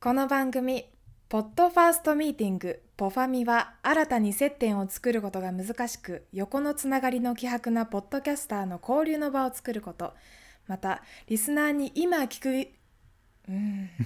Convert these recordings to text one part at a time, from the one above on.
この番組ポッドファーストミーティングポファミは新たに接点を作ることが難しく横のつながりの希薄なポッドキャスターの交流の場を作ること。またリスナーに今聞くうん。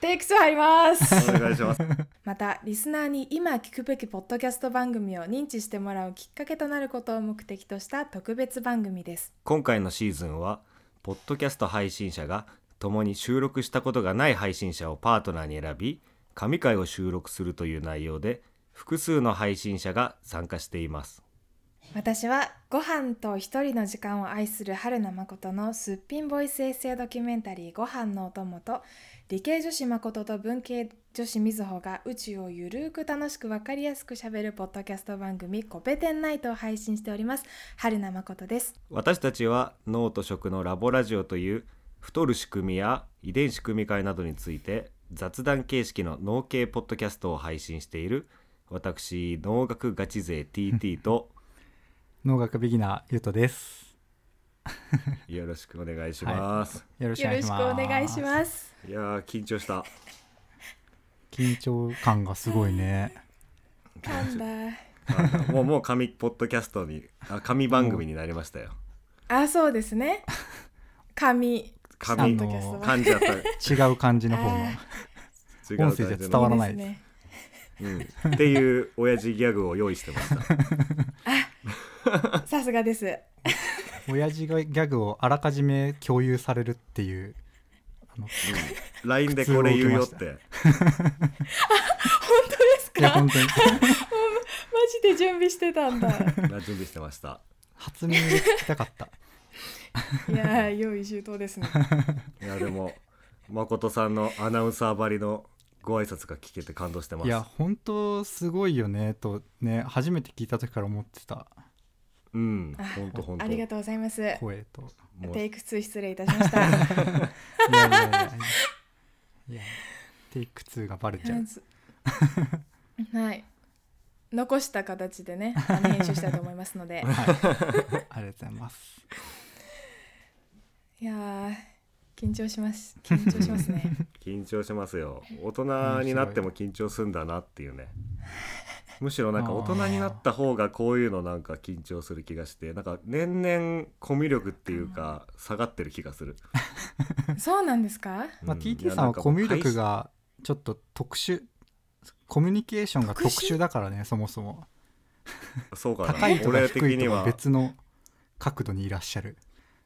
テイク2入ります。お願いします。またリスナーに今聞くべきポッドキャスト番組を認知してもらうきっかけとなることを目的とした特別番組です。今回のシーズンは、ポッドキャスト配信者が共に収録したことがない配信者をパートナーに選び、神回を収録するという内容で、複数の配信者が参加しています。私はご飯と一人の時間を愛する春名誠のすっぴんボイスエッセイドキュメンタリー「ご飯のお供」と理系女子誠と文系女子みずほが宇宙をゆるーく楽しく分かりやすくしゃべるポッドキャスト番組「コペテンナイト」を配信しております春名誠です私たちは脳と食のラボラジオという太る仕組みや遺伝子組み換えなどについて雑談形式の脳系ポッドキャストを配信している私農学ガチ勢 TT と 農学ビギナーゆうとです。よろしくお願いします、よろしくよろしくお願いします。お願いします。い、やー緊張した。緊張感がすごいね。噛んだ。あもうもう紙ポッドキャストにあ紙番組になりましたよ。あそうですね。紙紙あのポッドキャストは。噛んじゃった。違う感じの方の。あ違う音声じゃ伝わらないです。ねうん、っていう親父ギャグを用意してました。さすがです。親父がギャグをあらかじめ共有されるっていう。あの LINE でこれ言うよって。本当ですいやかマ本当に。ジで準備してたんだ。準備してました。初耳で聞きたかった。いやー用意周到ですね いやでも誠さんのアナウンサーばりのご挨拶が聞けて感動してますいや本当すごいよねとね初めて聞いた時から思ってたうんあほんとほんとありがとうございます声と。テイク2失礼いたしました いやいやいやいや。いやテイク2がバレちゃう。はい残した形でね編集したいと思いますのではい。ありがとうございます。いやー緊張します。緊張しますね。緊張しますよ。大人になっても緊張するんだなっていうね。むしろなんか大人になった方がこういうのなんか緊張する気がしてなんか年々コミュ力っていうか下がってる気がする、そうなんですか？まあ、うん TT さんはコミュ力がちょっと特殊コミュニケーションが特殊だからねそもそも。そうかな。高いとか俺的低いとかには。別の角度にいらっしゃる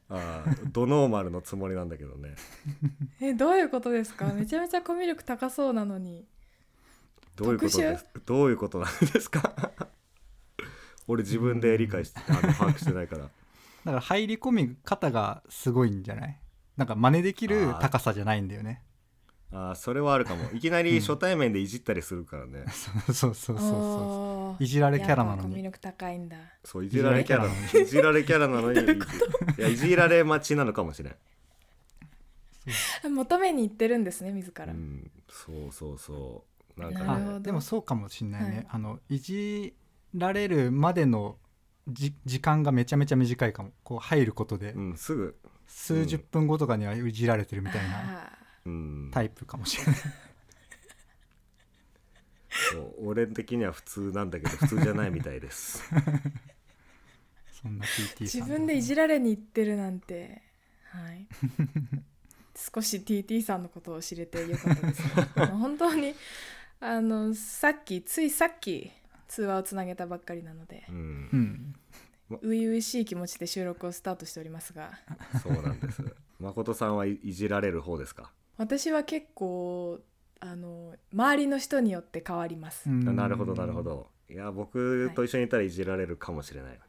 あードノーマルのつもりなんだけどね。えどういうことですか？めちゃめちゃコミュ力高そうなのに。どういうことです？どういうことなんですか？俺自分で理解してあの把握してないから。だから入り込み方がすごいんじゃない？なんか真似できる高さじゃないんだよねあーそれはあるかも。いきなり初対面でいじったりするからね、そうそうそうそういじられキャラなのに。高いんだ。そういじられキャラいじられキャラなのに。いやいじられ待ちなのかもしれん、求めに行ってるんですね自ら、うん、そうそうそう。なんかなるほど。ねあでもそうかもしんないね、はい。あのいじられるまでのじ時間がめちゃめちゃ短いかも。こう入ることで。うんすぐ、数十分後とかにはいじられてるみたいな。あうん、タイプかもしれない。そう俺的には普通なんだけど普通じゃないみたいです。そんな TT ーさん自分でいじられに行ってるなんて。はい。少し TT さんのことを知れてよかったです、ね、本当にあのさっきついさっき通話をつなげたばっかりなので。うん。うん。初々しい気持ちで収録をスタートしておりますが。そうなんです。誠さんはいいじられる方ですか、私は結構あの周りの人によって変わります、うん。なるほどなるほど。いや僕と一緒にいたらいじられるかもしれない、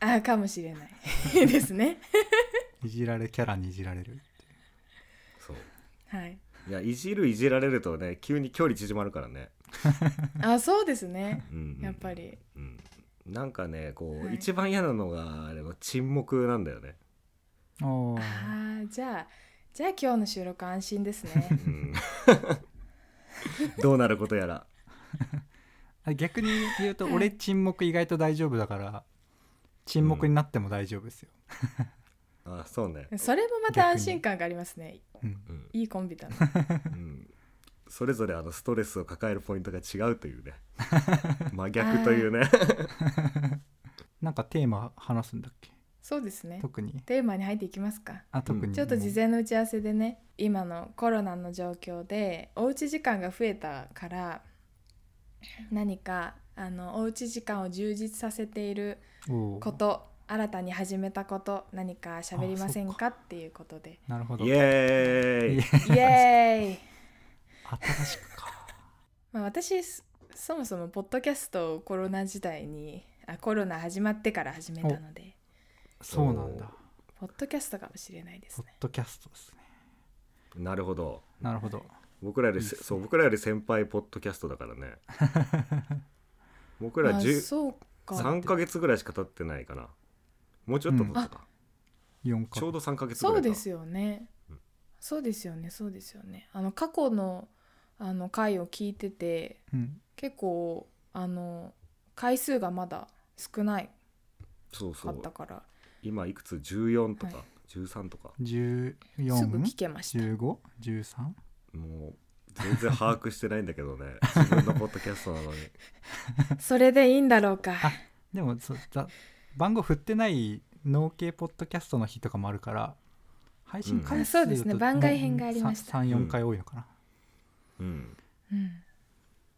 あかもしれない。ですね。いじられキャラにいじられるそう。はい。いやいじるいじられるとね急に距離縮まるからね、あそうですね。うんうん。やっぱり。うん、なんかねこう、はい。一番嫌なのがあれは沈黙なんだよね、あーじゃあじゃあ今日の収録安心ですね。うん、どうなることやら。あ逆に言うとはい。俺沈黙意外と大丈夫だから沈黙になっても大丈夫ですよ、あそうね、それもまた安心感がありますね。うんうん、いいコンビだな。うん、それぞれあのストレスを抱えるポイントが違うというね。真逆というね。なんかテーマ話すんだっけ？そうですね。特に。テーマに入っていきますか。あ特にちょっと事前の打ち合わせでね今のコロナの状況でおうち時間が増えたから何かあのおうち時間を充実させていること新たに始めたこと何か喋りませんか？っていうことで。なるほど。イエーイイエーイ、新しくか。まあ、私そそもそもポッドキャストをコロナ時代にあコロナ始まってから始めたのでそうなんだ。ポッドキャストかもしれないですね。ポッドキャストですね。なるほど。なるほど。僕らよりせいいっすね。そう僕らより先輩ポッドキャストだからね。僕らあ10そうか。3ヶ月ぐらいしか経ってないかな。もうちょっと経ったか、4かちょうど3ヶ月ぐらいうかそですよね。うんそうですよねそうですよね。あの過去のあの回を聞いててうん。結構あの回数がまだ少ないそうそうかったから今いくつ？14とか、はい。13とか。すぐ聞14けました。1513もう全然把握してないんだけどね。自分のポッドキャストなのに。それでいいんだろうか。あでもそうざ番号振ってない農系ポッドキャストの日とかもあるから配信回数うんあそうですね。番外編がありました。34回多いのかな、うん。うん。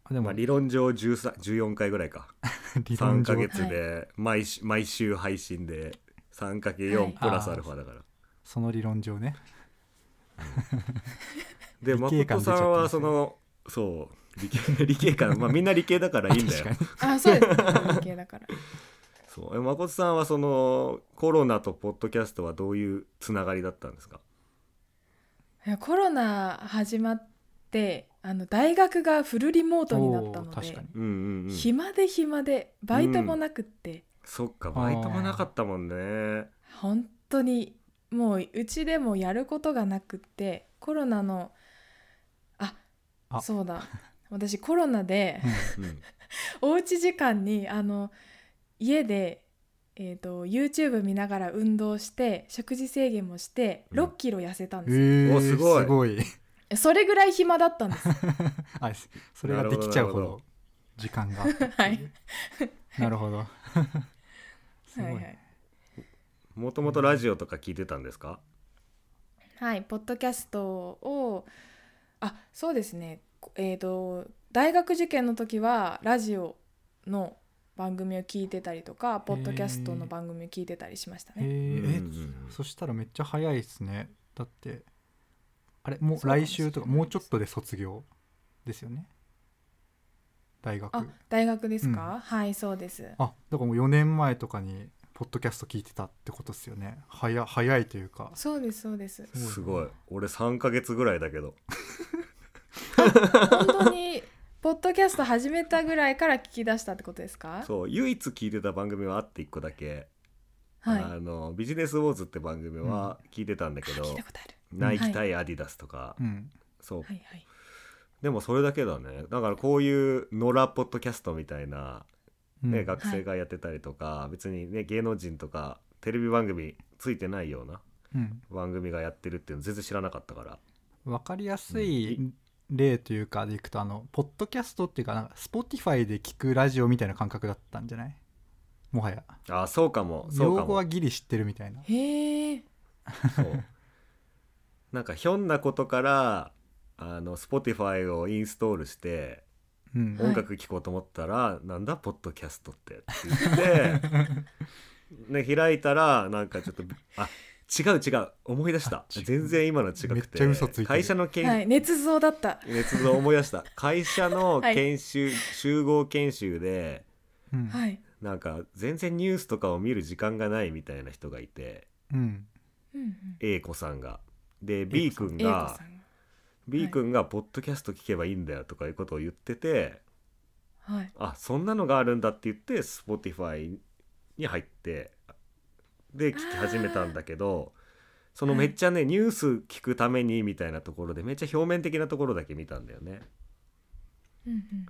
あでも、まあ理論上13 14回ぐらいか。3 理論上。ヶ月で毎週毎週配信で 3×4 はい。プラスアルファだから、その理論上ね。で誠さんはそのそう理系 理系感。まあみんな理系だからいいんだよ。あそうです。ね理系だから。そう。え誠さんはそのコロナとポッドキャストはどういうつながりだったんですか？いやコロナ始まってあの大学がフルリモートになったのでおー確かに。うんうんうん。暇で暇でバイトもなくって、そっかバイトもなかったもんね。本当にもううちでもやることがなくってコロナのああ。そうだ。私コロナでうん。おうち時間にあの家で、えー、と YouTube 見ながら運動して食事制限もしてうん。6キロ痩せたんえですよ、ー、おすごい。すごい。それぐらい暇だったんです。あそれができちゃうほどど。時間が。はい。なるほどすごい、はい。はい。もともとラジオとか聞いてたんですか？はい、ポッドキャストをあそうですね。えっ、と大学受験の時はラジオの番組を聞いてたりとかポッドキャストの番組を聞いてたりしましたへね。ーえうんうんうん。そしたらめっちゃ早いですね。だってあれもう来週とかもうちょっとで卒業ですよね大学。あ大学ですか、はいそうです。あだからもう4年前とかにポッドキャスト聞いてたってことですよね。早早いというか。そうですそうです。すごい。俺3ヶ月ぐらいだけど。本当にポッドキャスト始めたぐらいから聞き出したってことですか？そう唯一聞いてた番組はあって1個だけ、はい。あのビジネスウォーズって番組は聞いてたんだけど、聞いたことある。ナイキ対アディダスとか、うん。そう。はいはい。でもそれだけだね。だからこういう野良ポッドキャストみたいな、ねうん。学生がやってたりとか、別にね芸能人とかテレビ番組ついてないようなうん。番組がやってるっていうの全然知らなかったから。分かりやすい例というかでいくとあのポッドキャストっていうかなんか Spotify で聞くラジオみたいな感覚だったんじゃない？もはや。あそうかもそうかも。用語はギリ知ってるみたいな。へえ。そう。なんかひょんなことからあの Spotify をインストールして音楽聴こうと思ったら、なんだポッドキャストって。って言って、ね、開いたらなんかちょっとあ違う違う。思い出した。全然今の違くて。会社の研、はい捏造だった。熱造思い出した。会社のはい。研修、集合研修でうん。はい。なんか全然ニュースとかを見る時間がないみたいな人がいて。うん。うんうん。A 子さんが。で B 君英子がさんが。B 君が「ポッドキャスト聞けばいいんだよ」とかいうことを言っててはい。あそんなのがあるんだって言って Spotify に入ってで聞き始めたんだけどそのめっちゃね、ニュース聞くためにみたいなところでめっちゃ表面的なところだけ見たんだよね。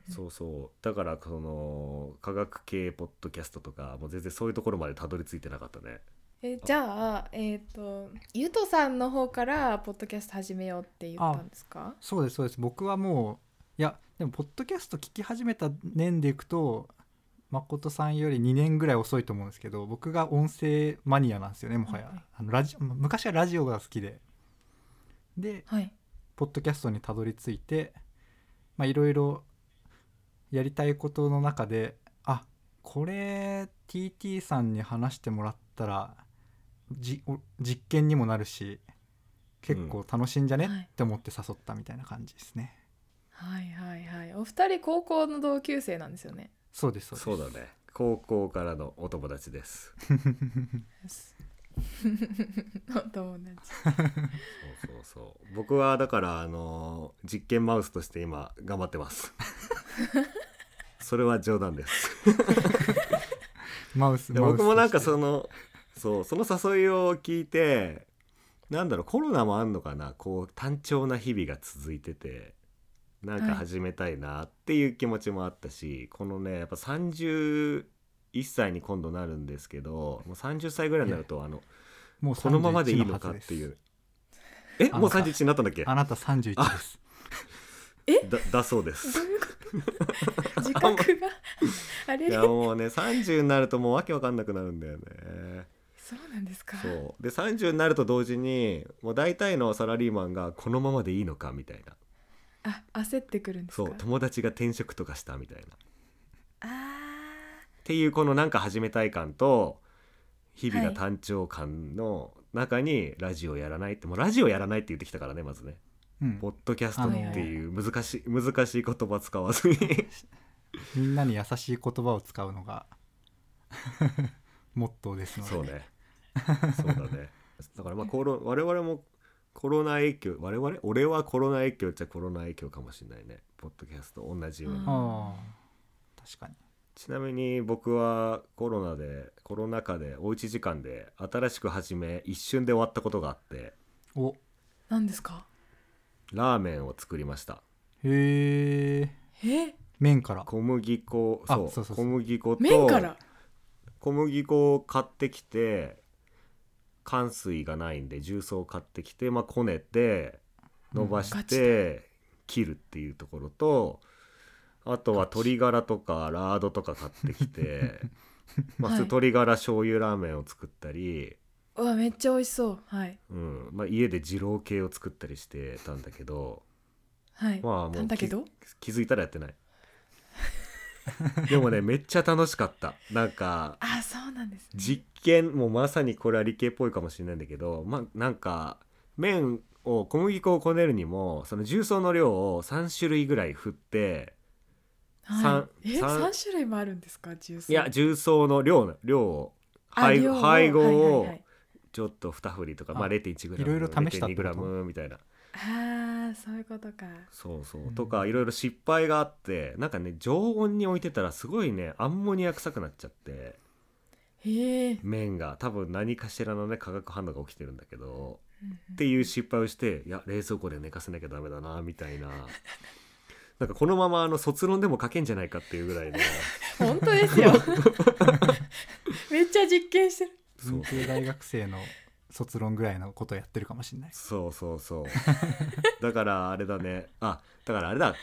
そうそうだからその科学系ポッドキャストとかもう全然そういうところまでたどり着いてなかったね。えじゃあえっ、とゆとさんの方からポッドキャスト始めようって言ったんですか？そうですそうです。僕はもういやでもポッドキャスト聞き始めた年でいくと誠さんより2年ぐらい遅いと思うんですけど僕が音声マニアなんですよねもはや、はいはい。あのラジ昔はラジオが好きで。ではい。ポッドキャストにたどり着いてまあいろいろやりたいことの中であこれ TT さんに話してもらったらじお実験にもなるし結構楽しいんじゃね、はい。って思って誘ったみたいな感じですね。はいはいはい。お二人高校の同級生なんですよね？そうですそうです。そうだね。高校からのお友達です。お友達。そうそうそう。僕はだからあのー実験マウスとして今頑張ってます。それは冗談です。マウスでマウス僕もなんかそのそうその誘いを聞いてなんだろうコロナもあんのかなこう単調な日々が続いててなんか始めたいなっていう気持ちもあったし、このねやっぱ31歳に今度なるんですけどもう30歳ぐらいになるとあのもうこのままでいいのか31っていう。えもうあなんか31になったんだっけ？あなた31です。だだそうです。自覚が？あれ？いやもうね30になるともうわけわかんなくなるんだよねそうなんですか。そう。で30になると同時にもう大体のサラリーマンがこのままでいいのかみたいな。あ焦ってくるんですか。そう。友達が転職とかしたみたいな。っあていうこのなんか始めたい感と日々が単調感の中にラジオやらないってもうラジオやらないって言ってきたからねまずね。うん。ポッドキャストっていう難しい難しい言葉使わずに。みんなに優しい言葉を使うのが モットーですので、そうねそうだね。だからまあコロ我々もコロナ影響我々？俺はコロナ影響っちゃコロナ影響かもしれないね。ポッドキャスト同じように、うん。ああ確かに。ちなみに僕はコロナでコロナ禍でおうち時間で新しく始め一瞬で終わったことがあって。お。何ですか？ラーメンを作りました。へええ？麺から。小麦粉そう。あそうそうそう。小麦粉と麺から？小麦粉を買ってきて乾水がないんで重曹を買ってきて、まあ、こねて伸ばして切るっていうところとあとは鶏ガラとかラードとか買ってきて まあ鶏ガラ醤油ラーメンを作ったり、うわめっちゃ美味しそう。はい。うん。まあ、家で二郎系を作ったりしてたんだけどはい、まあもうなんだけど？気づいたらやってない でもねめっちゃ楽しかった。なんかあそうなんですね。実験もうまさにこれは理系っぽいかもしれないんだけどまあなんか麺を小麦粉をこねるにもその重曹の量を3種類ぐらい振って三はい、え三三種類もあるんですか？重曹。いや重曹の量の量をあ配量を。配合をはい。ちょっと2振りとか、あまあ、0.1グラムいろいろ試したって0.2こと？グラムみたいなあーそういうことか。そうそう、うん。とかいろいろ失敗があってなんかね常温に置いてたらすごいねアンモニア臭くなっちゃってへえ、麺が。多分何かしらのね化学反応が起きてるんだけどうんうん。っていう失敗をしていや冷蔵庫で寝かせなきゃダメだなみたいな。なんかこのままあの卒論でも書けんじゃないかっていうぐらいね。本当ですよ。めっちゃ実験してる。文系大学生の卒論ぐらいのことやってるかもしれない。そうそうそう。だからあれだね。あだからあれだ。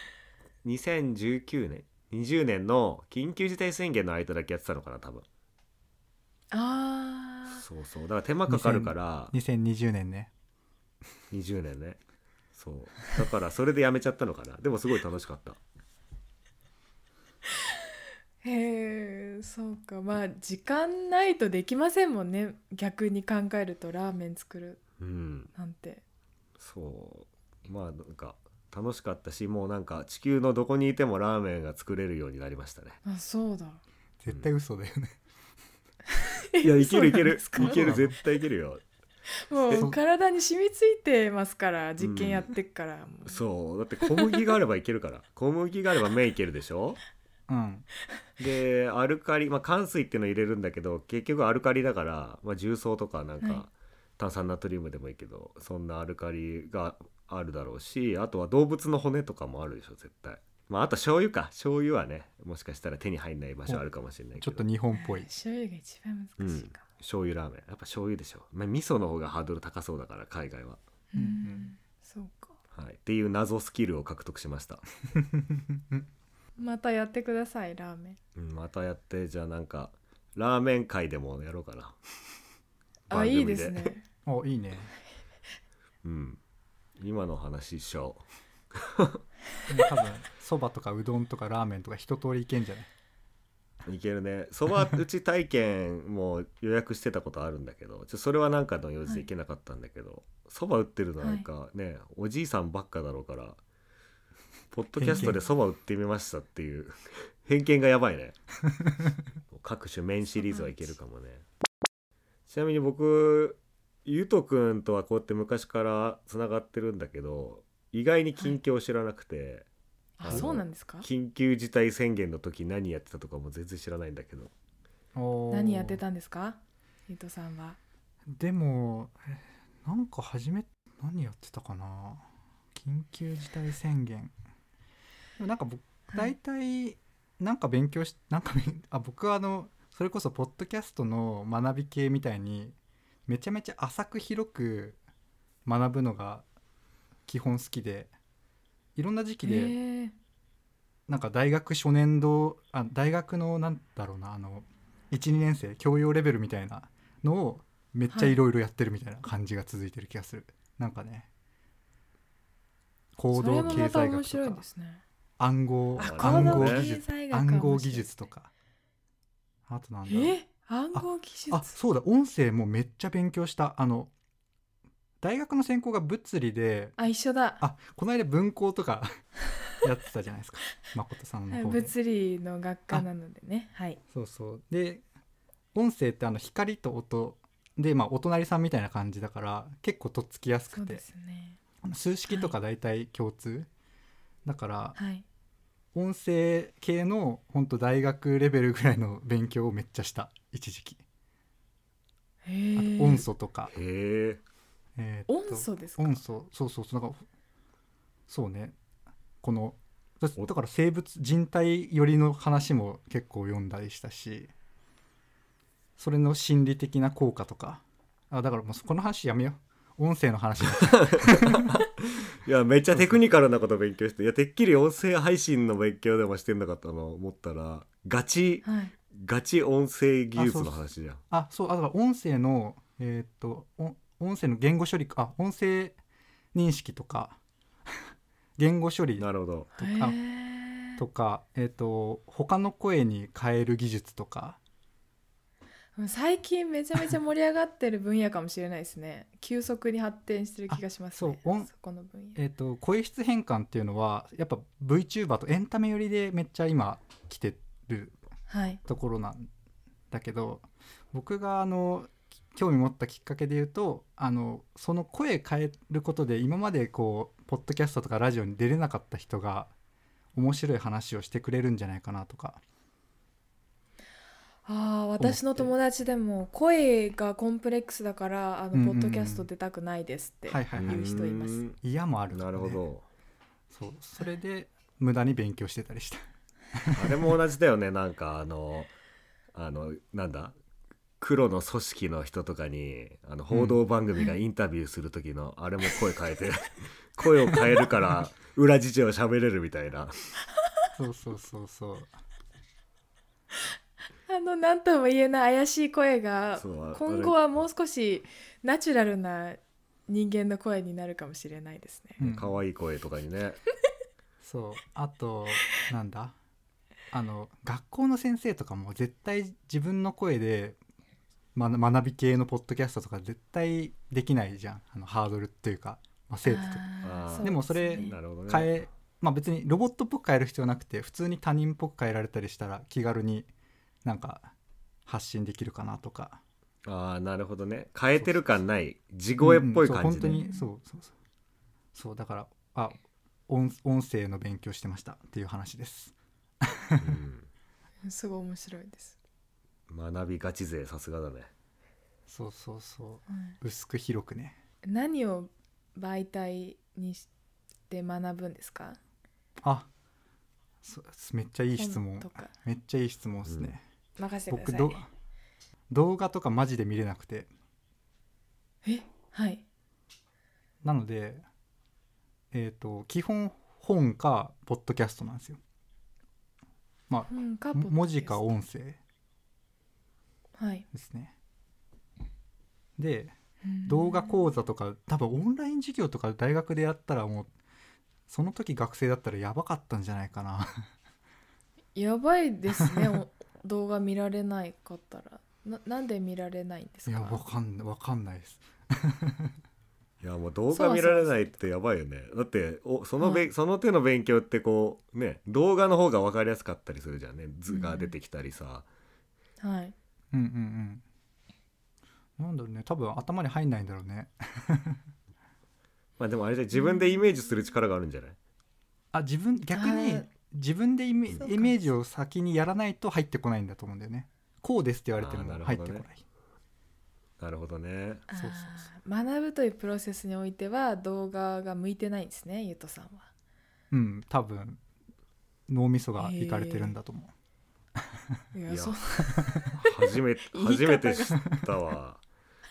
2019年20年の緊急事態宣言の間だけやってたのかな多分。あー。そうそう。だから手間かかるから。2020年ね20年ねそう。だからそれでやめちゃったのかな。でもすごい楽しかった。へえそうか。まあ時間ないとできませんもんね。逆に考えるとラーメン作る。うん。なんて。そう。まあなんか楽しかったしもうなんか地球のどこにいてもラーメンが作れるようになりましたね。あそうだ。絶対嘘だよね、いやいけるいける。いける絶対いけるよ。もそう体に染みついてますから実験やってっから、もう。そう。だって小麦があればいけるから。小麦があれば麺いけるでしょ？うん でアルカリまあ乾水っていうの入れるんだけど結局アルカリだから、まあ、重曹とかなんはい。か炭酸ナトリウムでもいいけどそんなアルカリがあるだろうしあとは動物の骨とかもあるでしょ絶対。まああと醤油か。醤油はねもしかしたら手に入んない場所あるかもしれないけど。ちょっと日本っぽい。醤油が一番難しいかも、醤油ラーメン。やっぱ醤油でしょ、まあ、味噌の方がハードル高そうだから海外は、うんうん。そうか。はい、っていう謎スキルを獲得しました、またやってくださいラーメン。うん、またやってじゃあなんかラーメン会でもやろうかな。あいいですね。おいいね。うん。今の話一緒。もう多分そばとかうどんとかラーメンとか一通りいけんじゃない？いけるね。そば打ち体験も予約してたことあるんだけどちょそれはなんかの用事で行けなかったんだけど そば、打ってるのなんかね、おじいさんばっかだろうからポッドキャストでそば打ってみましたっていう。偏見がやばいね。各種麺シリーズはいけるかもね。ちなみに僕ゆとくんとはこうやって昔からつながってるんだけど意外に近況知らなくて、あそうなんですか？緊急事態宣言の時何やってたとかも全然知らないんだけど。何やってたんですか？ゆうとさんは。でもえなんか初め何やってたかな？緊急事態宣言なんか僕はい。大体なんか勉強し なんか勉あ僕はあのそれこそポッドキャストの学び系みたいにめちゃめちゃ浅く広く学ぶのが基本好きでいろんな時期でへえなんか大学初年度あ大学のなんだろうなあの12年生教養レベルみたいなのをめっちゃいろいろやってるみたいな感じが続いてる気がする、なんかね。行それ動経もまた面済学とか。白いですね暗号あ暗号技術暗号技術とか。あとなんだえ？暗号技術？あそうだ。音声もめっちゃ勉強した。あの大学の専攻が物理であ一緒だ。あこの間文工とか やってたじゃないですか。誠さんのはい方で物理の学科なのでね。はい。そうそう。で音声ってあの光と音でまあお隣さんみたいな感じだから結構とっつきやすくて。そうですね。数式とか大体共通、だからはい音声系の本当大学レベルぐらいの勉強をめっちゃした。一時期。音素とか、へええー音素ですか？音素。そうそうそう。なんかそうね。このだだから生物人体寄りの話も結構読んだりしたし。それの心理的な効果とか。あだからもうこの話やめよう音声の話 いやめっちゃテクニカルなこと勉強していやてっきり音声配信の勉強でもしてんのかと思ったらガチはい。ガチ音声技術の話じゃん。あそうあだから音声のえーっとお音声の言語処理あ音声認識とか 言語処理なるほど。とへかえとか、えー、と他の声に変える技術とか最近めちゃめちゃ盛り上がってる分野かもしれないですね。急速に発展してる気がしますね。あそそこの分野。えー、と声質変換っていうのはやっぱ VTuber とエンタメ寄りでめっちゃ今来てるはい。ところなんだけど僕があのき興味持ったきっかけで言うとあのその声変えることで今までこうポッドキャストとかラジオに出れなかった人が面白い話をしてくれるんじゃないかなとかああ私の友達でも声がコンプレックスだからあうんうんうん。のポッドキャスト出たくないですってはいはいはい。言う人います、うん嫌もある、なるほど。そう。それで無駄に勉強してたりした。あれも同じだよね。なんかあのあのなんだ？黒の組織の人とかにあの報道番組がインタビューする時の、あれも声変えて 声を変えるから裏事情喋れるみたいな。そうそうそうそうあの何とも言えない怪しい声がそうあ今後はもう少しナチュラルな人間の声になるかもしれないですね、うん。可愛い声とかにね。そう。あとなんだ？あの学校の先生とかも絶対自分の声で、ま、学び系のポッドキャストとか絶対できないじゃん。あのハードルっていうか、まあ、生徒とあーあー。そうでもそれすねなるほどね。変えまあ別にロボットっぽく変える必要なくて普通に他人っぽく変えられたりしたら気軽になんか発信できるかなとか。ああなるほどね。変えてる感ない。地声っぽい感じうんうんそう本当ねにそうそうそう。そうだからあ音音声の勉強してましたっていう話です。すごい面白いです、うん学びガチ勢さすがだね。そうそうそう。はい。薄く広くね。何を媒体にして学ぶんですか？あそめっちゃいい質問。本とか。めっちゃいい質問ですね、任せてくださいね。動画とかマジで見れなくて。え？はい。なのでえっ、と基本本かポッドキャストなんですよ。まあ文字か音声。はい。ですね。で動画講座とか多分オンライン授業とか大学でやったらもうその時学生だったらやばかったんじゃないかな。やばいですね。お動画見られないかったらななんで見られないんですか？いやわかんわかんないです。いやもう動画見られないってやばいよね。だっておそのべ、はその手の勉強ってこうね動画の方が分かりやすかったりするじゃんね。図が出てきたりさ、はい。うんうんうん。なんだろうね。多分頭に入んないんだろうね。まあでもあれじゃ自分でイメージする力があるんじゃない？あ自分逆あにー自分でイメイメージを先にやらないと入ってこないんだと思うんだよね。こうですって言われても入ってこない。なるほどね。そうそう学ぶというプロセスにおいては動画が向いてないんですねゆうとさんは。うん多分脳みそがいかれてるんだと思う、いや初め 初めて知ったわ。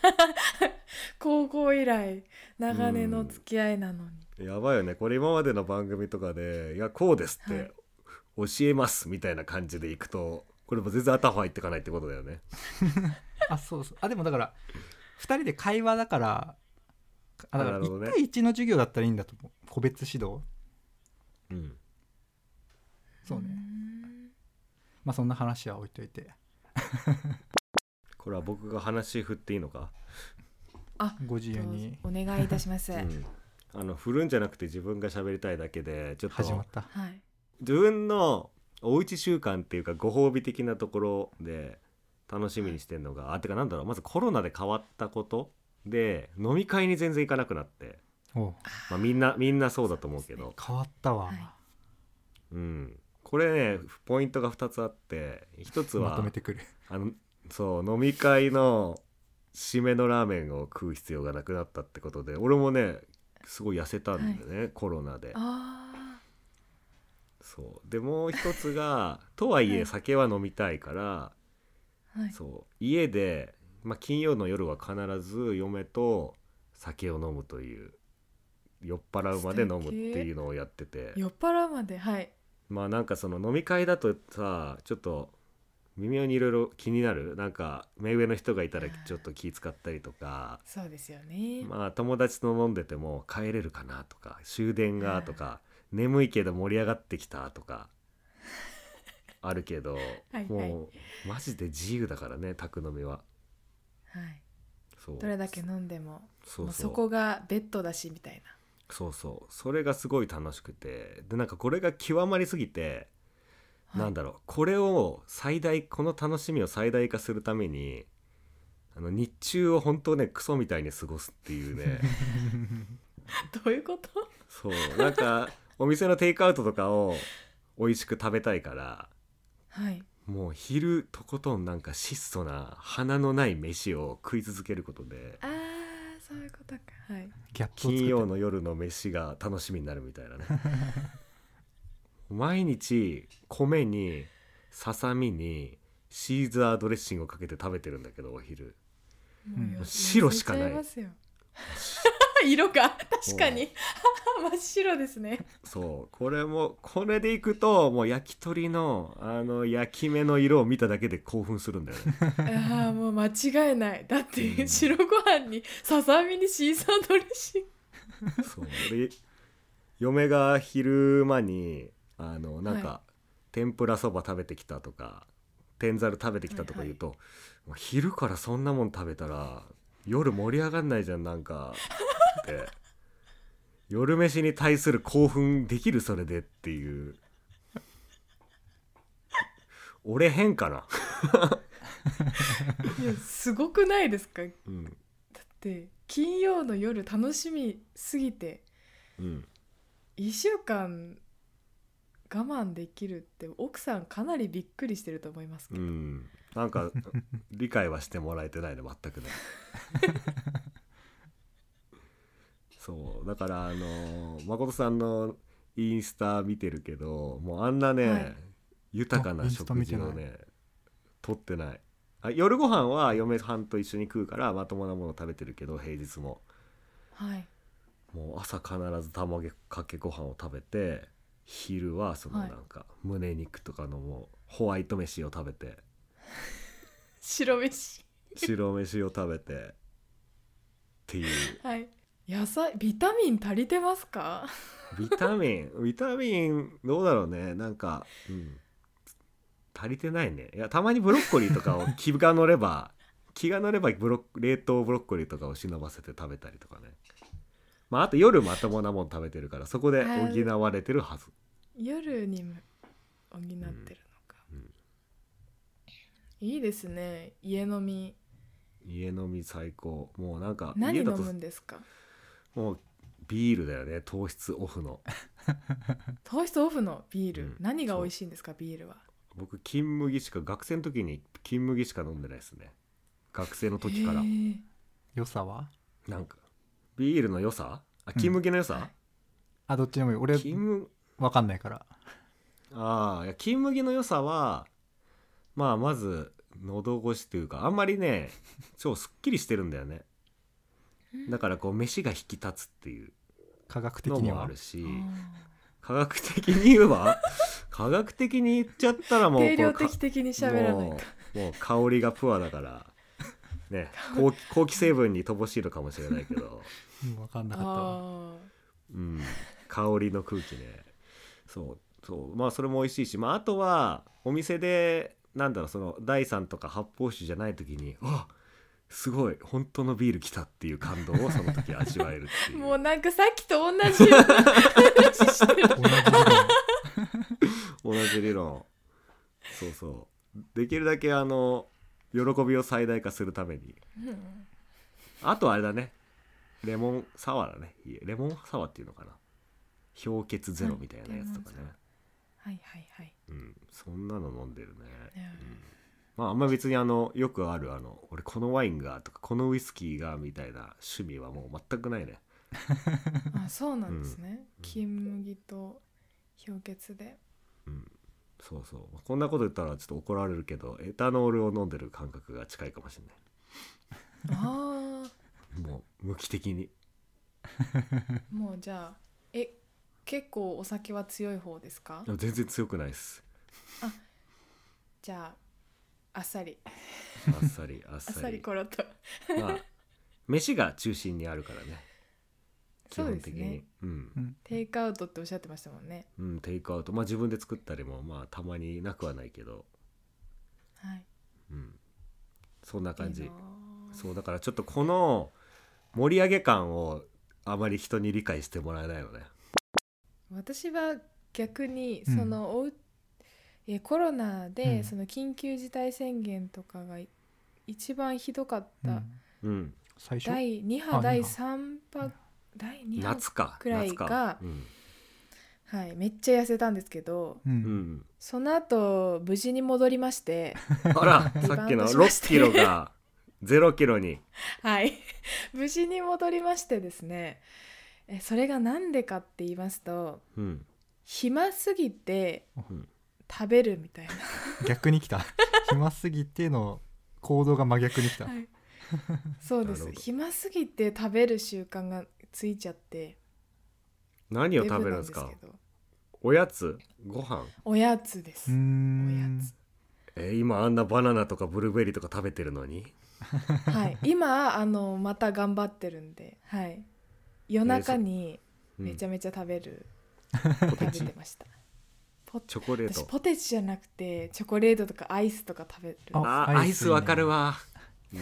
高校以来長年の付き合いなのに、やばいよね。これ今までの番組とかで「いやこうです」っはい。て教えますみたいな感じでいくとこれも全然頭入ってかないってことだよね。あそうそう。あでもだから2人で会話だからあだから1なるほどね。対1の授業だったらいいんだと思う。個別指導。うん。そうね。んまあそんな話は置いといて。これは僕が話振っていいのか？あご自由に。お願いいたします、うんあの振るんじゃなくて自分が喋りたいだけでちょっと始まった。はい。自分のおうち習慣っていうかご褒美的なところで楽しみにしてんのが、あてかなんだろうまずコロナで変わったことで飲み会に全然行かなくなって、まあ、みんなみんなそうだと思うけど。変わったわ、はうん。これねポイントが2つあって1つはまとめてくる。あのそう飲み会の締めのラーメンを食う必要がなくなったってことで俺もねすごい痩せたんだよね、コロナで。あそう。でもう一つが とはいはい。え酒は飲みたいから、あはい。そう。家で、まあ、金曜の夜は必ず嫁と酒を飲むという酔っ払うまで飲むっていうのをやってて。酔っ払うまではい。まあなんかその飲み会だとさちょっと微妙にいろいろ気になる？なんか目上の人がいたらちょっと気使ったりとか。そうですよね、まあ友達と飲んでても帰れるかなとか終電がとか眠いけど盛り上がってきたとか あるけどはいもうマジで自由だからね宅飲みは。はい。そう。どれだけ飲んでもそうそこがベッドだしみたいそうそう。それがすごい楽しくて。でなんかこれが極まりすぎて、な、なんだろう。これを最大この楽しみを最大化するためにあの日中を本当ねクソみたいに過ごすっていうね。どういうこと？そう。なんかお店のテイクアウトとかを美味しく食べたいからはい。もう昼とことんなんか質素な鼻のない飯を食い続けることであーそういうことか。はい。金曜の夜の飯が楽しみになるみたいなね毎日米にささみにシーザードレッシングをかけて食べてるんだけどお昼。うん。よ白しかない。色が確かに。真っ白ですね。そう。これもこれでいくともう焼き鳥のあの焼き目の色を見ただけで興奮するんだよね。ああもう間違いない。だってうん。白ご飯にささみにシーサードレッシング。そう。で嫁が昼間にあのなんか、は天ぷらそば食べてきたとか天ざる食べてきたとか言うと、もう昼からそんなもん食べたら夜盛り上がんないじゃんなんかって。夜飯に対する興奮できるそれでっていう。俺変かな、いやすごくないですか？だうん。って金曜の夜楽しみすぎてうん、1週間我慢できるって奥さんかなりびっくりしてると思いますけど、うん、なんか理解はしてもらえてないね全くね。そう。だからあの誠さんのインスタ見てるけどもうあんなね、はい。豊かな食事をね撮ってない。あ夜ご飯は嫁はんと一緒に食うからまともなもの食べてるけど平日も。はい。もう朝必ず卵かけご飯を食べて昼はそのはい。なんか胸肉とかのもうホワイト飯を食べて。白飯。白飯を食べて。っていう。はい。野菜ビタミン足りてますか？ビタミン？ビタミンどうだろうね。なんか、うん、足りてないね。いやたまにブロッコリーとかを気が乗れば気が乗ればブロッ冷凍ブロッコリーとかを忍ばせて食べたりとかねまああと夜まともなもん食べてるからそこで補われてるはず。夜にも補ってるのか、うん。いいですね。家飲み。家飲み最高。もうなんか何飲むんですか？もうビールだよね。糖質オフの。糖質オフのビール、うん。何が美味しいんですか？ビールは。僕金麦しか学生の時に金麦しか飲んでないですね。学生の時から。良さは？なんかビールの良さ？あ金麦の良さ、はい。あどっちでもいい。俺金麦わかんないから。ああいや金麦の良さはまあまず喉越しというかあんまりね超すっきりしてるんだよね。だからこう飯が引き立つっていう科学的のには。もあるしあ科学的に言えば科学的に言っちゃったらーもう 定量的的に喋らないもとうもう香りがプアだからね後期後期成分に乏しいのかもしれないけど、うん分かんなかったうん、香りの空気ね。そうそう。まあそれも美味しいし、まあ、あとはお店でなんだろうその第3とか発泡酒じゃない時にあすごい本当のビール来たっていう感動をその時味わえるっていう。ー もうなんかさっきと同じような話してる。同じ理論。同じ理論。そうそう。できるだけあの喜びを最大化するために。うん。あとあれだねレモンサワーだね。レモンサワーっていうのかな。氷結ゼロみたいなやつとかね、はいはいはい。うん、そんなの飲んでるね、うんうん。まああんま別にあのよくあるあの俺このワインがとかこのウイスキーがみたいな趣味はもう全くないね。あそうなんですね、うん。金麦と氷結で。うん。そうそう。こんなこと言ったらちょっと怒られるけどエタノールを飲んでる感覚が近いかもしれあないもう無機的に。あ もうじゃあえ結構お酒は強い方ですか？全然強くないです。じゃああっさり。あっさりあっ あっさりさりコロッと。まあ飯が中心にあるからね。基そうです本的に。ねうん。うん。テイクアウトっておっしゃってましたもんね。うん、テイクアウト。まあ自分で作ったりもまあたまになくはないけど、はい。うん、そんな感じ。そうだからちょっとこの盛り上げ感をあまり人に理解してもらえないのね。私は逆にうん。そのおう、えコロナうでん。その緊急事態宣言とかがい一番ひどかっうん。た、うん。最初？第2あ波。第二波3波第2波夏か。くらい夏か。がうんはいめっちゃ痩せたんですけどううん。ん、その後無事に戻りましてあらさっきのしまして。6キロが0キロに。はい。無事に戻りましてですね。えそれが何でかって言いますとうん。暇すぎてうん。食べるみたいな、逆に来た。暇すぎての行動が真逆に来た、はい、そうです。暇すぎて食べる習慣がついちゃって。何を食べるんですか？おやつ？ご飯？おやつです。おん。やつ。えー今あんなバナナとかブルーベリーとか食べてるのに？はい。今あのまた頑張ってるんではい。夜中にうん。めちゃめちゃ食べる、ポ食べテチてました。ポチョコレート。私ポテチじゃなくてチョコレートとかアイスとか食べるあアアイスいいねかるわ、う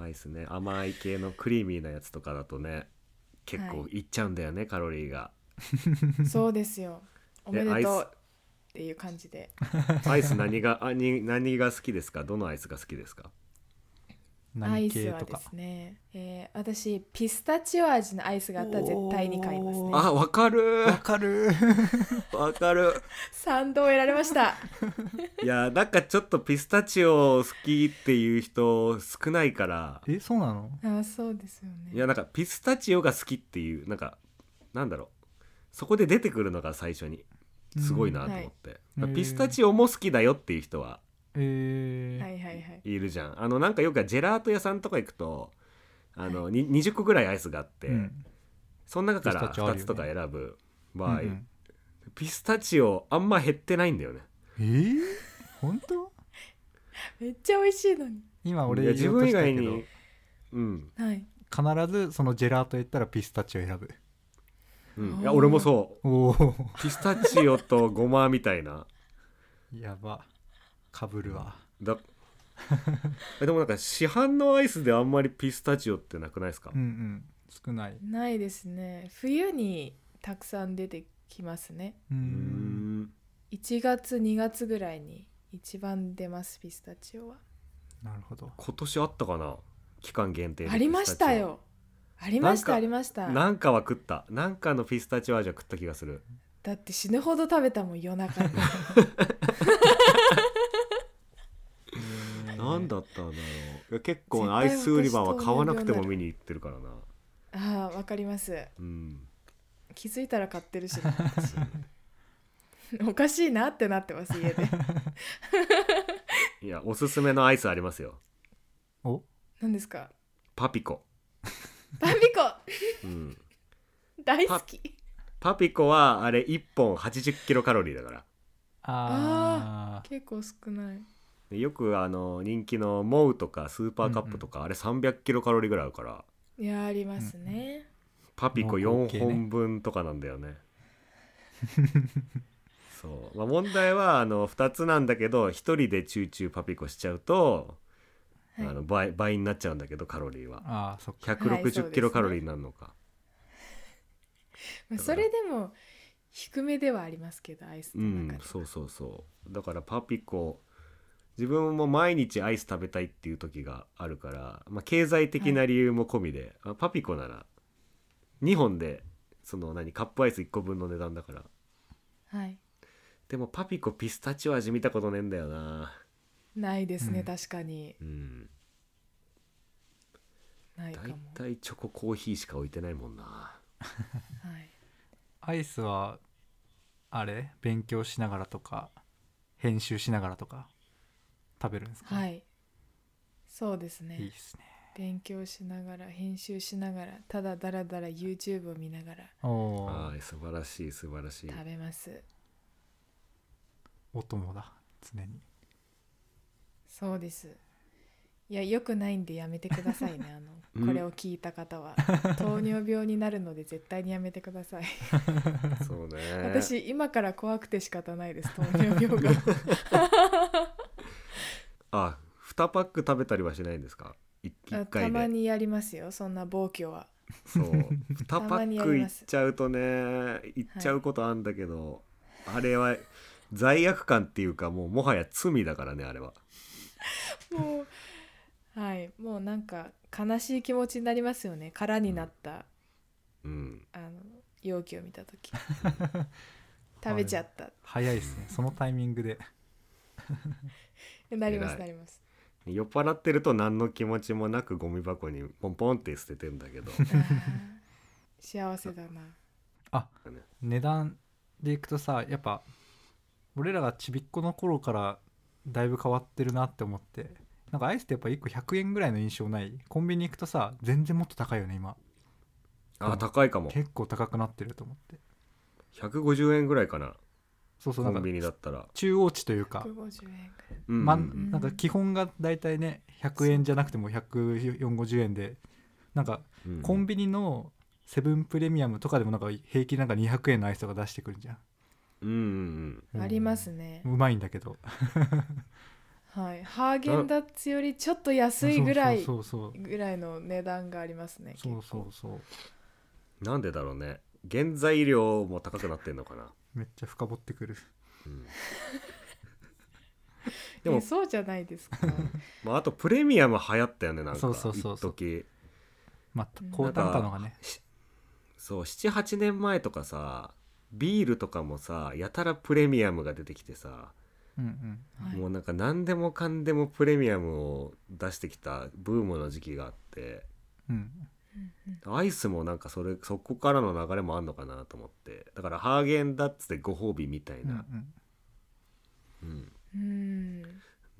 ん、アイスね。甘い系のクリーミーなやつとかだとね結構い。っちゃうんだよね、カロリーが。そうですよ。おめでとうっていう感じで。アイス何があに何が好きですか？どのアイスが好きですか？ア何イスはで系とかすね、えー私ピスタチオ味のアイスがあったら絶対に買いますね。おあわかる。わかる。わかる。賛同を得られました。いやなんかちょっとピスタチオ好きっていう人少ないから。えそうなの？あそうですよね。いやなんかピスタチオが好きっていうなんかなんだろう。そこで出てくるのが最初にすごいなと思って、うんピスタチオも好きだよっていう人はえー。はいはいはい。いるじゃん。あのなんかよくジェラート屋さんとか行くとあの、に20個ぐらいアイスがあって、うん。その中から2ピスタチオあるよね。つとか選ぶ場合、うんうん。ピスタチオあんま減ってないんだよね。えー、本当？めっちゃ美味しいのに。今い俺自分以外にうん、はい。必ずそのジェラート言ったらピスタチオ選ぶうん、いや俺もそおおうピスタチオとごまみたいな。やば。かぶるわ。だ えでもなんか市販のアイスであんまりピスタチオってなくないですか、うんうん。少ない。ないですね。冬にたくさん出てきますね。ううんん。1月2月ぐらいに一番出ますピスタチオは。なるほど。今年あったかな？期間限定でありましたよありましたありました。なんかは食った。なんかのピスタチオ味は食った気がする。だって死ぬほど食べたもん夜中に。なんだったんだろう。いや結構アイス売り場は買わなくても見に行ってるからな。ああわかります。うん。気づいたら買ってるし。な 私おかしいなってなってます家で。いやおすすめのアイスありますよ。お？何ですか？パピコ、パピコ。うん、大好き。パピコはあれ1本80キロカロリーだから。あー。結構少ない。でよくあの人気の MOWとかスーパーカップとか、あれ300キロカロリーぐらいあるから。いやありますね、パピコ4濃厚系ね本分とかなんだよね。そう、まあ、問題はあの2つなんだけど1人でチューチューパピコしちゃうと、はいあの倍倍になっちゃうんだけどカロリーは。あーそっか。160キロカロリーになるのか、まあそれでも低めではありますけどアイスのうん中で、そうそうそう。だからパピコ自分も毎日アイス食べたいっていう時があるから、まあ、経済的な理由も込みで、あパピコなら2本でその何カップアイス1個分の値段だから。はい。でもパピコピスタチオ味見たことねえんだよなないですね、うん。確かに。うん。だいないかも。たいチョココーヒーしか置いてないもんな。はい。アイスはあれ？勉強しながらとか編集しながらとか食べるんですか、はい。そうですね。いいっすね。勉強しながら編集しながらただだらだら YouTube を見ながらおおはい素晴らしい素晴らしい。食べます。お供だ常にそうです。いや良くないんでやめてくださいね。あうん。のこれを聞いた方は。糖尿病になるので絶対にやめてください。そうね。私今から怖くて仕方ないです。糖尿病が。あ2パック食べたりはしないんですか？1, あ回で。たまにやりますよ。そんな暴挙は。そう。2パックいっちゃうとねいっちゃうことあんだけど、あれは罪悪感っていうかもうもはや罪だからねあれは もうはいもうなんか悲しい気持ちになりますよね。空になった、うん。あの容器を見た時。食べちゃった。早いですね。そのタイミングで。なりますなります。酔っ払ってると何の気持ちもなくゴミ箱にポンポンって捨ててんだけど。幸せだな。あ値段でいくとさやっぱ俺らがちびっこの頃からだいぶ変わってるなって思って。なんかアイスってやっぱ1個100円ぐらいの印象ない？コンビニ行くとさ全然もっと高いよね今。あ高いかも。結構高くなってると思って。150円ぐらいかな。そうそうなんかコンビニだったら、中央値というか、150円ぐらい。うん。まなんか基本が大体ね100円じゃなくても14050円で。なんかうん。コンビニのセブンプレミアムとかでもなんか平気でなんか200円のアイスとか出してくるじゃんうんうんうん。ありますね。うまいんだけど。はい。ハーゲンダッツよりちょっと安いぐらいそうそうそうぐらいの値段がありますねそうそうそう。うんなんでだろうね。原材料も高くなってんのかな、めっちゃ深掘ってくる。うん。でも。えそうじゃないですか。まあ、あとプレミアム流行ったよねなんか。そうそうそうそう。一時。まあうん。高単価のがね。しそう78年前とかさビールとかもさやたらプレミアムが出てきてさ、うんうん。はい。もうなんか何でもかんでもプレミアムを出してきたブームの時期があってうん。アイスもなんかそれそこからの流れもあんのかなと思って。だからハーゲンダッツでご褒美みたいうんうな、んうん。うん。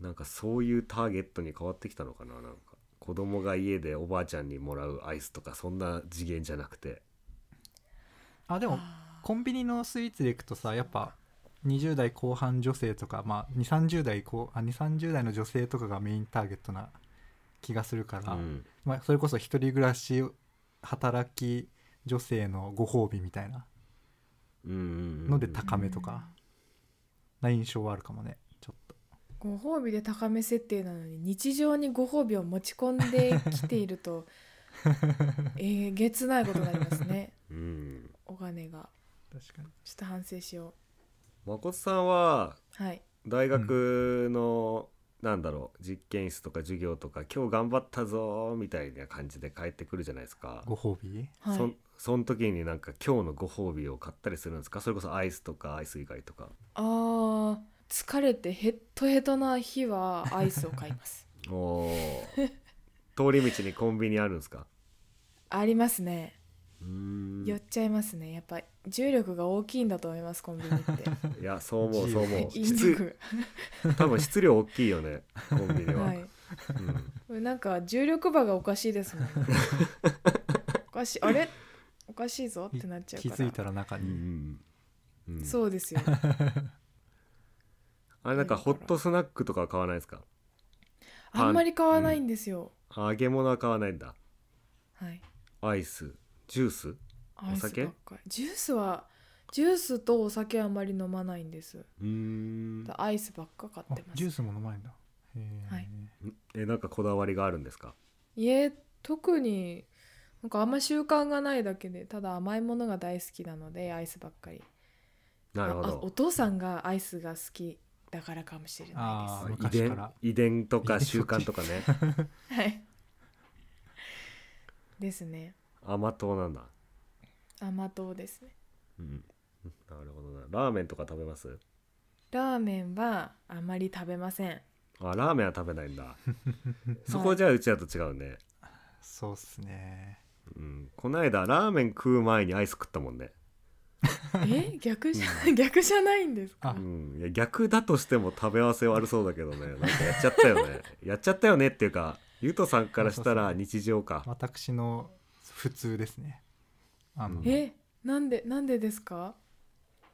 なんかそういうターゲットに変わってきたのかななんか。子供が家でおばあちゃんにもらうアイスとかそんな次元じゃなくて。あでもあコンビニのスイーツでいくとさやっぱ20代後半女性とか、まあ、2 3 0代後あ2 3 0代の女性とかがメインターゲットな気がするから、うん。まあ、それこそ一人暮らし働き女性のご褒美みたいなので高めとかな印象はあるかもねちょっと。ご褒美で高め設定なのに日常にご褒美を持ち込んできていると えげつないことになりますね。うん。お金が確かに。ちょっと反省しよ誠さんはうはい。大学の、なんだろう実験室とか授業とか今日頑張ったぞみたいな感じで帰ってくるじゃないですか、ご褒美？はい。そんその時になんか今日のご褒美を買ったりするんですか？それこそアイスとかアイス以外とか。あー疲れてヘッドヘッドな日はアイスを買います。おー。通り道にコンビニあるんですか？ありますね寄っちゃいますね。やっぱ重力が大きいんだと思いますコンビニって。いやそう思うそう思う。引質力。多分質量大きいよねコンビニは、はい。うん。なんか重力場がおかしいですもんおかしい。あれ？おかしいぞってなっちゃうから。気づいたら中うんに、うんうん。そうですよ。あれなんかホットスナックとかは買わないですか？あんまり買わないんですよ、あ揚げ物は買わないんだ。はい。アイスジュース？アイスばっ酒ジュースはジュースとお酒はあんまり飲まないんです。うーん。アイスばっか買あってます。ジュースも飲まないんだ。へえ、はい。えなんかこだわりがあるんですか？いえ特になんかあんま習慣がないだけでただ甘いものが大好きなのでアイスばっかり。なるほど。お父さんがアイスが好きだからかもしれあない遺伝ー昔から。遺伝とか遺伝習慣とかね。で すはい。ですね甘党なんだ、甘党ですね。うん、なるほどな。ラーメンとか食べます？ラーメンはあまり食べません。あラーメンは食べないんだ。そこじゃあうちだと違うね、そうっすね。うん、こないだラーメン食う前にアイス食ったもんね、え？逆じゃ 逆じゃないんですか？あ。うん、いや逆だとしても食べ合わせ悪そうだけどね。なんかやっちゃったよね。やっちゃったよねっていうかゆうとさんからしたらそうそうそう。日常か。私の普通ですね。あの、えなんでなんでですか？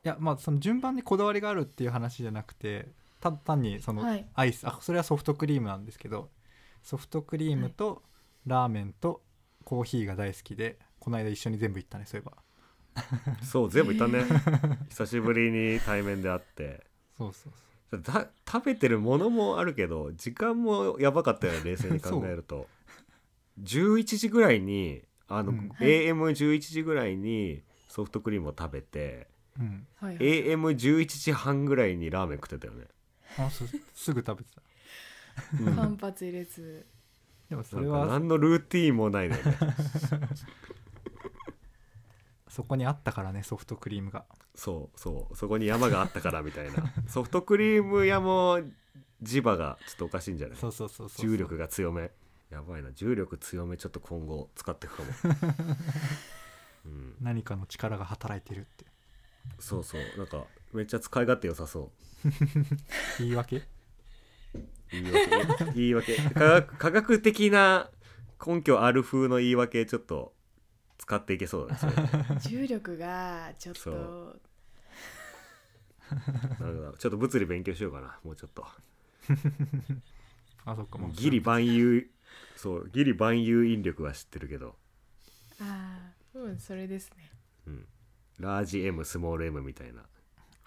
やまあその順番にこだわりがあるっていう話じゃなくてただ単にそのはい。アイス、あそれはソフトクリームなんですけどソフトクリームとラーメンとコーヒーが大好きでこの間一緒に全部行ったねそういえば。そう全部いたね。久しぶりに対面で会って。そうそうそう。だ食べてるものもあるけど時間もやばかったよね冷静に考えると。11時ぐらいにあの、うん。はい。AM11 時ぐらいにソフトクリームを食べてうん。はい、はい、AM11 時半ぐらいにラーメン食ってたよね。あそうすぐ食べてた。うん。間髪入れず。でもそれは何のルーティーンもないのよね。そこにあったからねソフトクリームが。そうそう。そこに山があったからみたいな。ソフトクリーム屋も磁場がちょっとおかしいんじゃない？そうそうそうそう。重力が強めやばいな。重力強めちょっと今後使っていくかも、うん、何かの力が働いてるって。そうそう。なんかめっちゃ使い勝手良さそ 言い訳？う言い訳。言い訳。科学 科学的な根拠ある風の言い訳ちょっと使っていけそうだね重力がちょっそとなるほどちょっと物理勉強しようかなもうちょっと。あそっかもう。ギリ万有そうギリ万有引力は知ってるけど、ああうんそれですね。うん、ラージ M スモール M みたいな。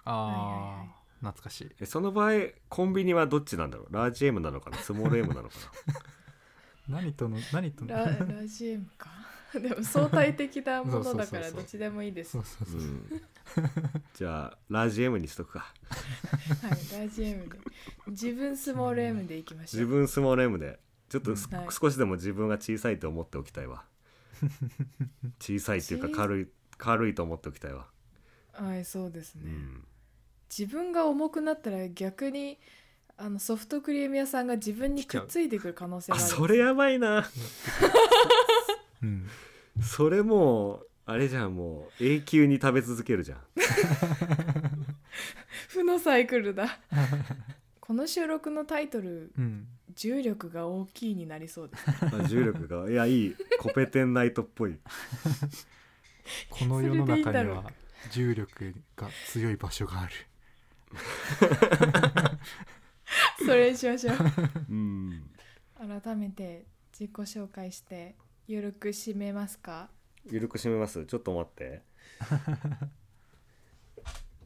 ああ、はいはいはい。懐かしい。えその場合コンビニはどっちなんだろう？ラージ M なのかな？スモール M なのか 何との何との？ララジエムか？でも相対的なものだかそうそうそうそう。らどっちでもいいです。そうそうそうな、う。ん、じゃあラージ M にしとくか。はいラジエムで。自分スモール M でいきましょう。自分スモール M でちょっとす、はい。少しでも自分が小さいと思っておきたいわ。小さいっていうか小軽い軽いと思っておきたいわ、はいそうですね、うん、自分が重くなったら逆にあのソフトクリーム屋さんが自分にくっついてくる可能性がある。あそれやばいな。うん。それもうあれじゃんもう永久に食べ続けるじゃん。負のサイクルだ。この収録のタイトルうん「重力が大きい」になりそうです。あ重力がいやいいコペテンナイトっぽい。この世の中には重力が強い場所がある。それにしましょう。うん。改めて自己紹介してゆるく締めますか？緩く締めます。ちょっと待って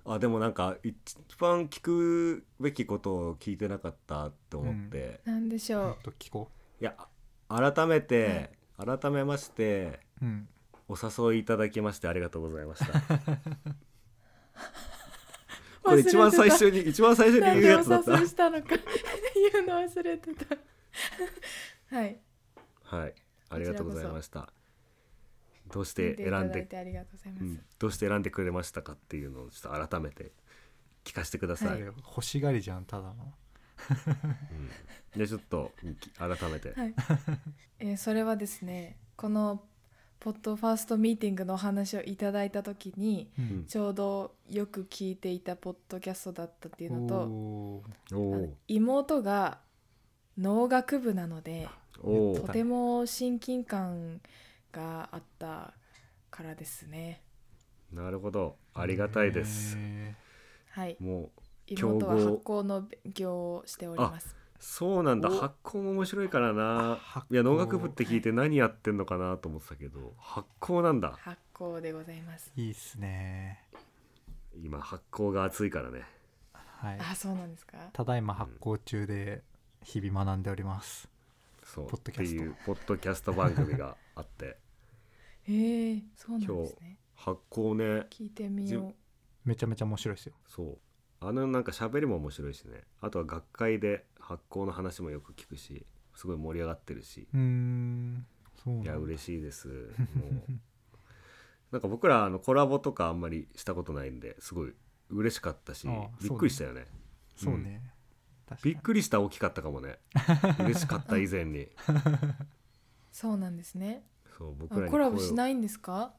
あでもなんか一番聞くべきことを聞いてなかったと思って、なんでしもょっと聞こいや改めて、改めましてううん。お誘いいただきましてありがとうございました。こうれ一番最初に一番最初に言うやつだった。誘いしたのか。言うの忘れてた。はい。はい。ありがとうございましたどうして選んでだいてありがとうございます、うん、どうして選んでくれましたかっていうのをちょっと改めて聞かせてください、はい。欲しがりじゃんただの。うん、でちょっとき改めて、はい、えーそれはですねこのポッドファーストミーティングのお話をいただいた時にううん。んちょうどよく聞いていたポッドキャストだったっていうのと妹が農学部なのでとても親近感があったからですね。なるほど。ありがたいです、へはい。もう妹は発酵の勉強をしております。そうなんだ。お。発酵も面白いからな。いや農学部って聞いて何やってんのかなと思ってたけど発酵なんだ。発酵でございます。ーいいっすね。今発酵が熱いからね。はい。あそうなんですか？ただいま発行中で日々学んでおります。そう。ポッドキャスト。っていうポッドキャスト番組があって。へえそうなんですね。発酵ね。聞いてみよめちゃめちゃ面白いですよ。そう。あのなんか喋りも面白いしね。あとは学会で発酵の話もよく聞くしすごい盛り上がってるし。うーんそうなんだ。いや嬉しいです。もう。なんか僕らあのコラボとかあんまりしたことないんですごい嬉しかったしああびっくりしたよね。そうね、確かに。びっくりした大きかったかもね。嬉しかった以前に。う そうなんですね。そう僕あらにコラボしいないんですか？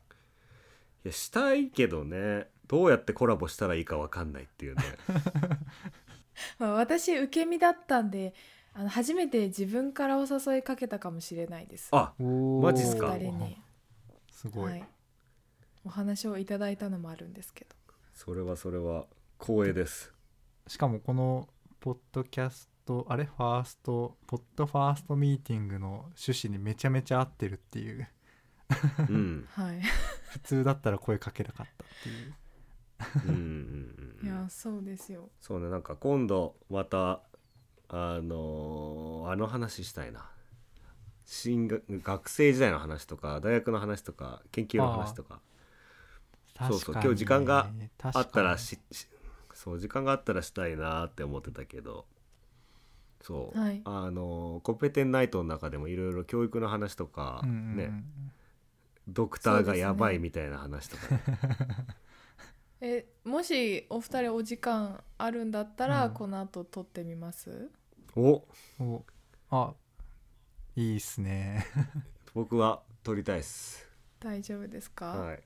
やしたいけどね。どうやってコラボしたらいいかわかんないっていうね。まあ、私受け身だったんであの初めて自分からお誘いかけたかもしれないです。あマジっすか？お二人に、すごい、はい、お話をいただいたのもあるんですけど。それはそれは光栄です。しかもこのポッドキャストあれ？ファーストポッドファーストミーティングの趣旨にめちゃめちゃ合ってるっていう。うん。はい。普通だったら声かけなかったっていう。うんうんうんうん。いやそうですよ。そうねなんか今度またあのーあの話したいな。新学学生時代の話とか大学の話とか研究の話とか。そうそう今日時間があったらししそう時間があったらしたいなって思ってたけどそう、はい。あのーコペテンナイトの中でもいろいろ教育の話とか、うんうんうんね。ドクターがやばいみたいな話とか。ね、えもしお二人お時間あるんだったら、うん。この後撮ってみます？お。お。あいいっすね。僕は撮りたいっす。大丈夫ですか、はい。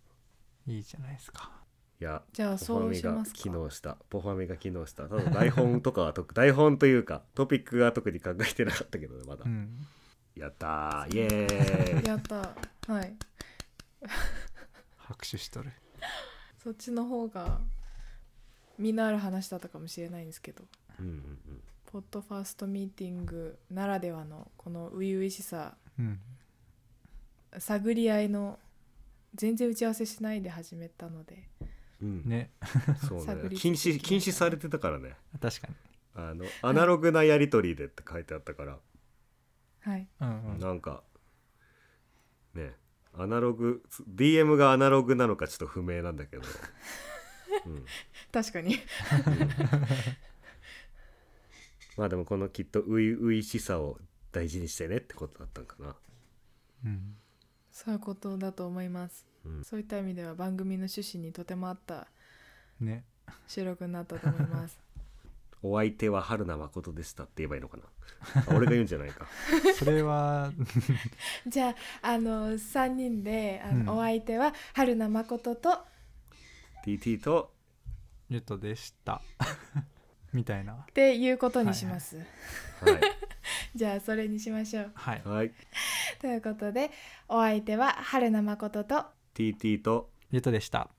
いいじゃないですか。いやじゃあそうしますか。機能した。ポファミが機能した。ただ台本とかは特 台本というかトピックが特に考えてなかったけどねまだ、うん。やったー。イエーイ。やったはい。拍手しとる。そっちの方が身のある話だったかもしれないんですけど。うんうんうん。ポッドファーストミーティングならではのこの初々しさ。うん。探り合いの全然打ち合わせしないで始めたので。うんね。そうね。禁止禁止されてたからね。確かに。あのアナログなやり取りでって書いてあったから、はい。うんうん。なんかねアナログ DM がアナログなのかちょっと不明なんだけど、うん、確かに。まあでもこのきっと初々しさを大事にしてねってことだったんかな。うん。そういうことだと思います、うん。そういった意味では番組の趣旨にとても合ったね。収録になったと思います。お相手は春名誠でしたって言えばいいのかな。あ俺が言うんじゃないか。それは。じゃああの3人であの、うん。お相手は春名誠と TT とゆとでした。みたいな。っていうことにします、はいじゃあそれにしましょう。はい。はい。ということでお相手は春名誠と TT と。ゆとでした。